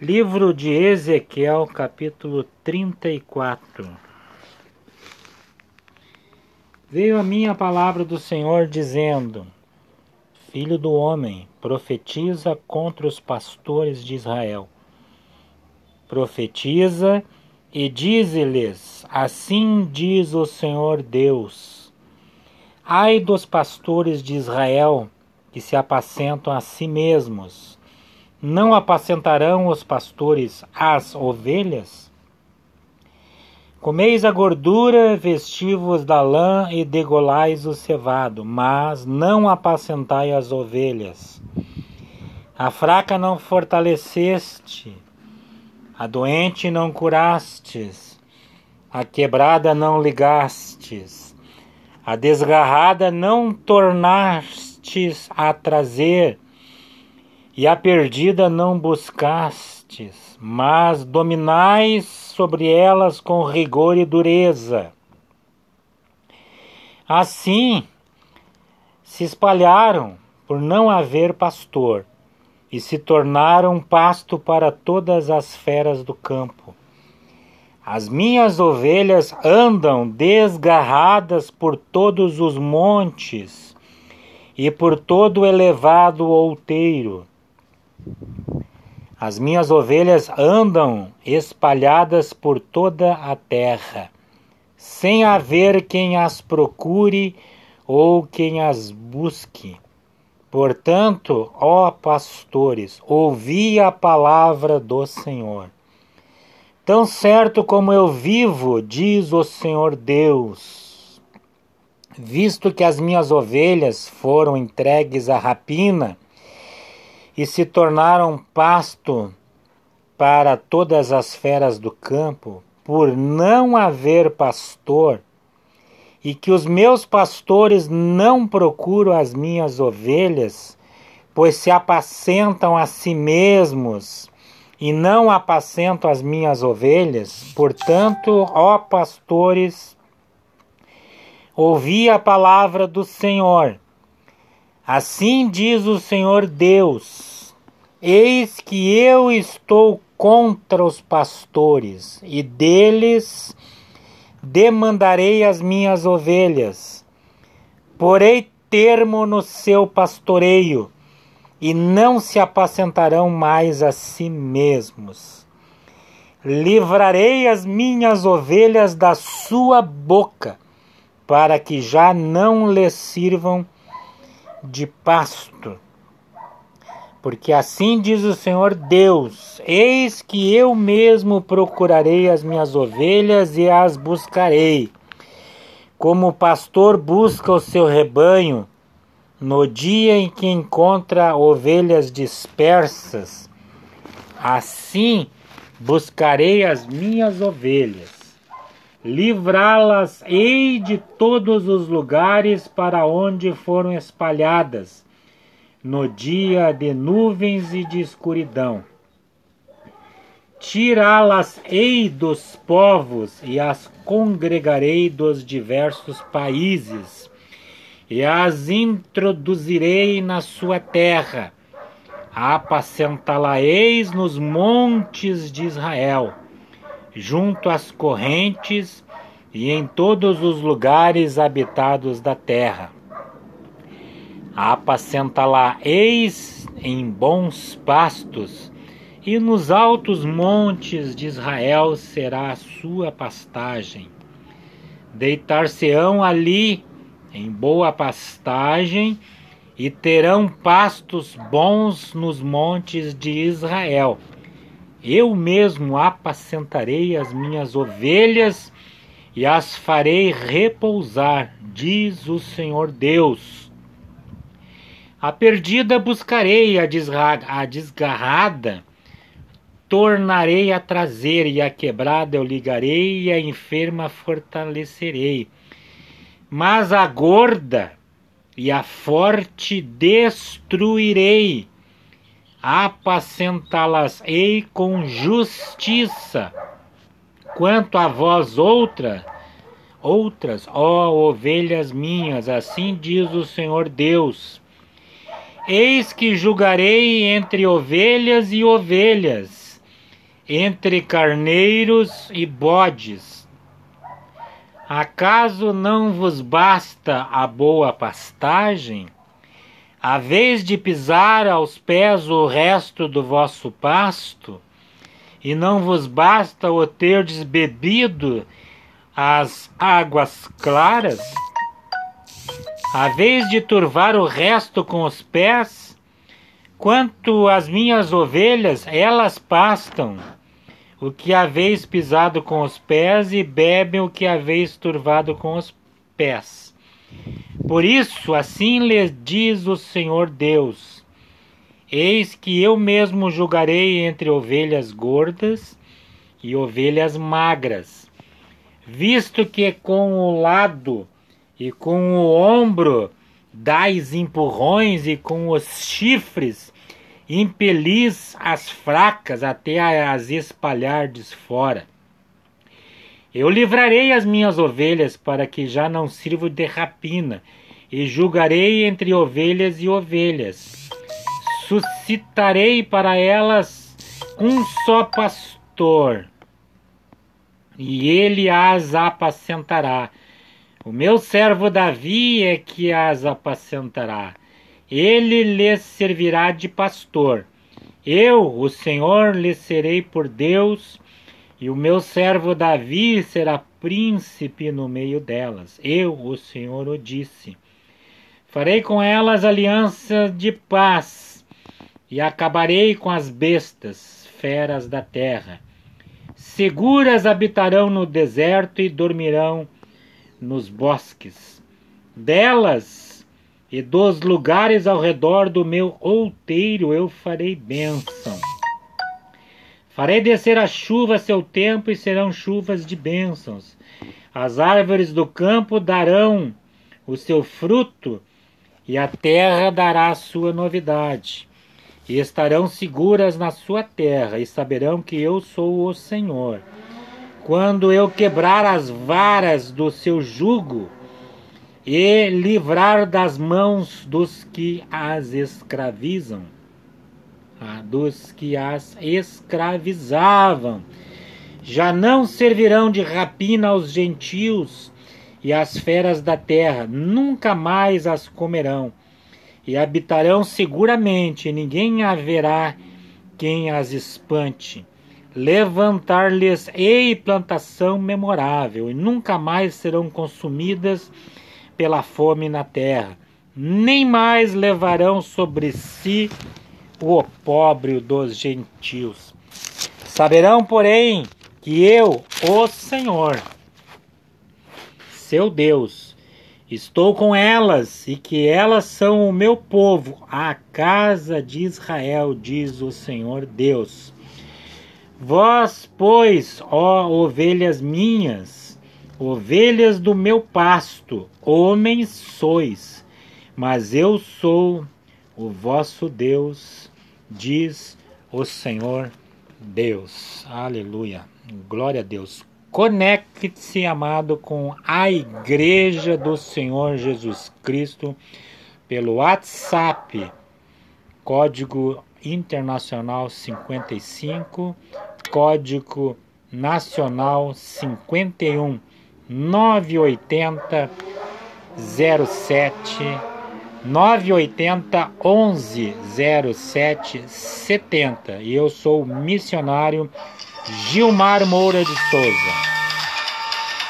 Livro de Ezequiel, capítulo 34. Veio a minha palavra do Senhor dizendo: Filho do homem, profetiza contra os pastores de Israel. Profetiza e dize-lhes: Assim diz o Senhor Deus: Ai dos pastores de Israel que se apacentam a si mesmos não apacentarão os pastores as ovelhas? Comeis a gordura, vestivos da lã e degolais o cevado, mas não apacentai as ovelhas. A fraca não fortaleceste, a doente não curastes, a quebrada não ligastes, a desgarrada não tornastes a trazer, e a perdida não buscastes, mas dominais sobre elas com rigor e dureza. Assim se espalharam por não haver pastor e se tornaram pasto para todas as feras do campo. As minhas ovelhas andam desgarradas por todos os montes e por todo o elevado outeiro as minhas ovelhas andam espalhadas por toda a terra, sem haver quem as procure ou quem as busque. Portanto, ó pastores, ouvi a palavra do Senhor. Tão certo como eu vivo, diz o Senhor Deus, visto que as minhas ovelhas foram entregues à rapina, e se tornaram pasto para todas as feras do campo, por não haver pastor, e que os meus pastores não procuram as minhas ovelhas, pois se apacentam a si mesmos e não apacentam as minhas ovelhas. Portanto, ó pastores, ouvi a palavra do Senhor. Assim diz o Senhor Deus: Eis que eu estou contra os pastores, e deles demandarei as minhas ovelhas. Porei termo no seu pastoreio, e não se apacentarão mais a si mesmos. Livrarei as minhas ovelhas da sua boca, para que já não lhes sirvam de pasto porque assim diz o Senhor Deus: Eis que eu mesmo procurarei as minhas ovelhas e as buscarei. Como o pastor busca o seu rebanho, no dia em que encontra ovelhas dispersas, assim buscarei as minhas ovelhas. Livrá-las ei de todos os lugares para onde foram espalhadas no dia de nuvens e de escuridão. Tirá-las-ei dos povos e as congregarei dos diversos países, e as introduzirei na sua terra. Apacentá-la-eis nos montes de Israel, junto às correntes e em todos os lugares habitados da terra apacentá-la-eis em bons pastos, e nos altos montes de Israel será a sua pastagem. Deitar-se-ão ali em boa pastagem, e terão pastos bons nos montes de Israel. Eu mesmo apacentarei as minhas ovelhas e as farei repousar, diz o Senhor Deus. A perdida buscarei, a, a desgarrada tornarei a trazer, e a quebrada eu ligarei, e a enferma fortalecerei. Mas a gorda e a forte destruirei, apacentá-las-ei com justiça. Quanto a vós outra, outras, ó ovelhas minhas, assim diz o Senhor Deus, Eis que julgarei entre ovelhas e ovelhas, entre carneiros e bodes. Acaso não vos basta a boa pastagem? A vez de pisar aos pés o resto do vosso pasto? E não vos basta o terdes bebido as águas claras? A vez de turvar o resto com os pés? Quanto às minhas ovelhas, elas pastam o que haveis pisado com os pés e bebem o que haveis turvado com os pés. Por isso, assim lhes diz o Senhor Deus: Eis que eu mesmo julgarei entre ovelhas gordas e ovelhas magras, visto que com o lado e com o ombro dais empurrões e com os chifres impelis as fracas até as espalhardes fora. Eu livrarei as minhas ovelhas para que já não sirvo de rapina, e julgarei entre ovelhas e ovelhas. Suscitarei para elas um só pastor, e ele as apacentará. O meu servo Davi é que as apacentará ele lhes servirá de pastor. Eu, o Senhor, lhes serei por Deus, e o meu servo Davi será príncipe no meio delas. Eu, o Senhor, o disse. Farei com elas aliança de paz, e acabarei com as bestas, feras da terra. Seguras habitarão no deserto e dormirão nos bosques. Delas e dos lugares ao redor do meu outeiro eu farei bênção. Farei descer a chuva a seu tempo e serão chuvas de bênçãos. As árvores do campo darão o seu fruto e a terra dará a sua novidade. E estarão seguras na sua terra e saberão que eu sou o Senhor. Quando eu quebrar as varas do seu jugo, e livrar das mãos dos que as escravizam, ah, dos que as escravizavam. Já não servirão de rapina aos gentios e as feras da terra, nunca mais as comerão, e habitarão seguramente, e ninguém haverá quem as espante. Levantar-lhes-ei plantação memorável, e nunca mais serão consumidas pela fome na terra, nem mais levarão sobre si o opróbrio dos gentios. Saberão, porém, que eu, o Senhor, seu Deus, estou com elas e que elas são o meu povo, a casa de Israel, diz o Senhor Deus. Vós, pois, ó ovelhas minhas, Ovelhas do meu pasto, homens sois, mas eu sou o vosso Deus, diz o Senhor Deus. Aleluia. Glória a Deus. Conecte-se, amado, com a Igreja do Senhor Jesus Cristo pelo WhatsApp, código internacional 55, código nacional 51 980 07 980 11 07 70 e eu sou o missionário Gilmar Moura de Souza.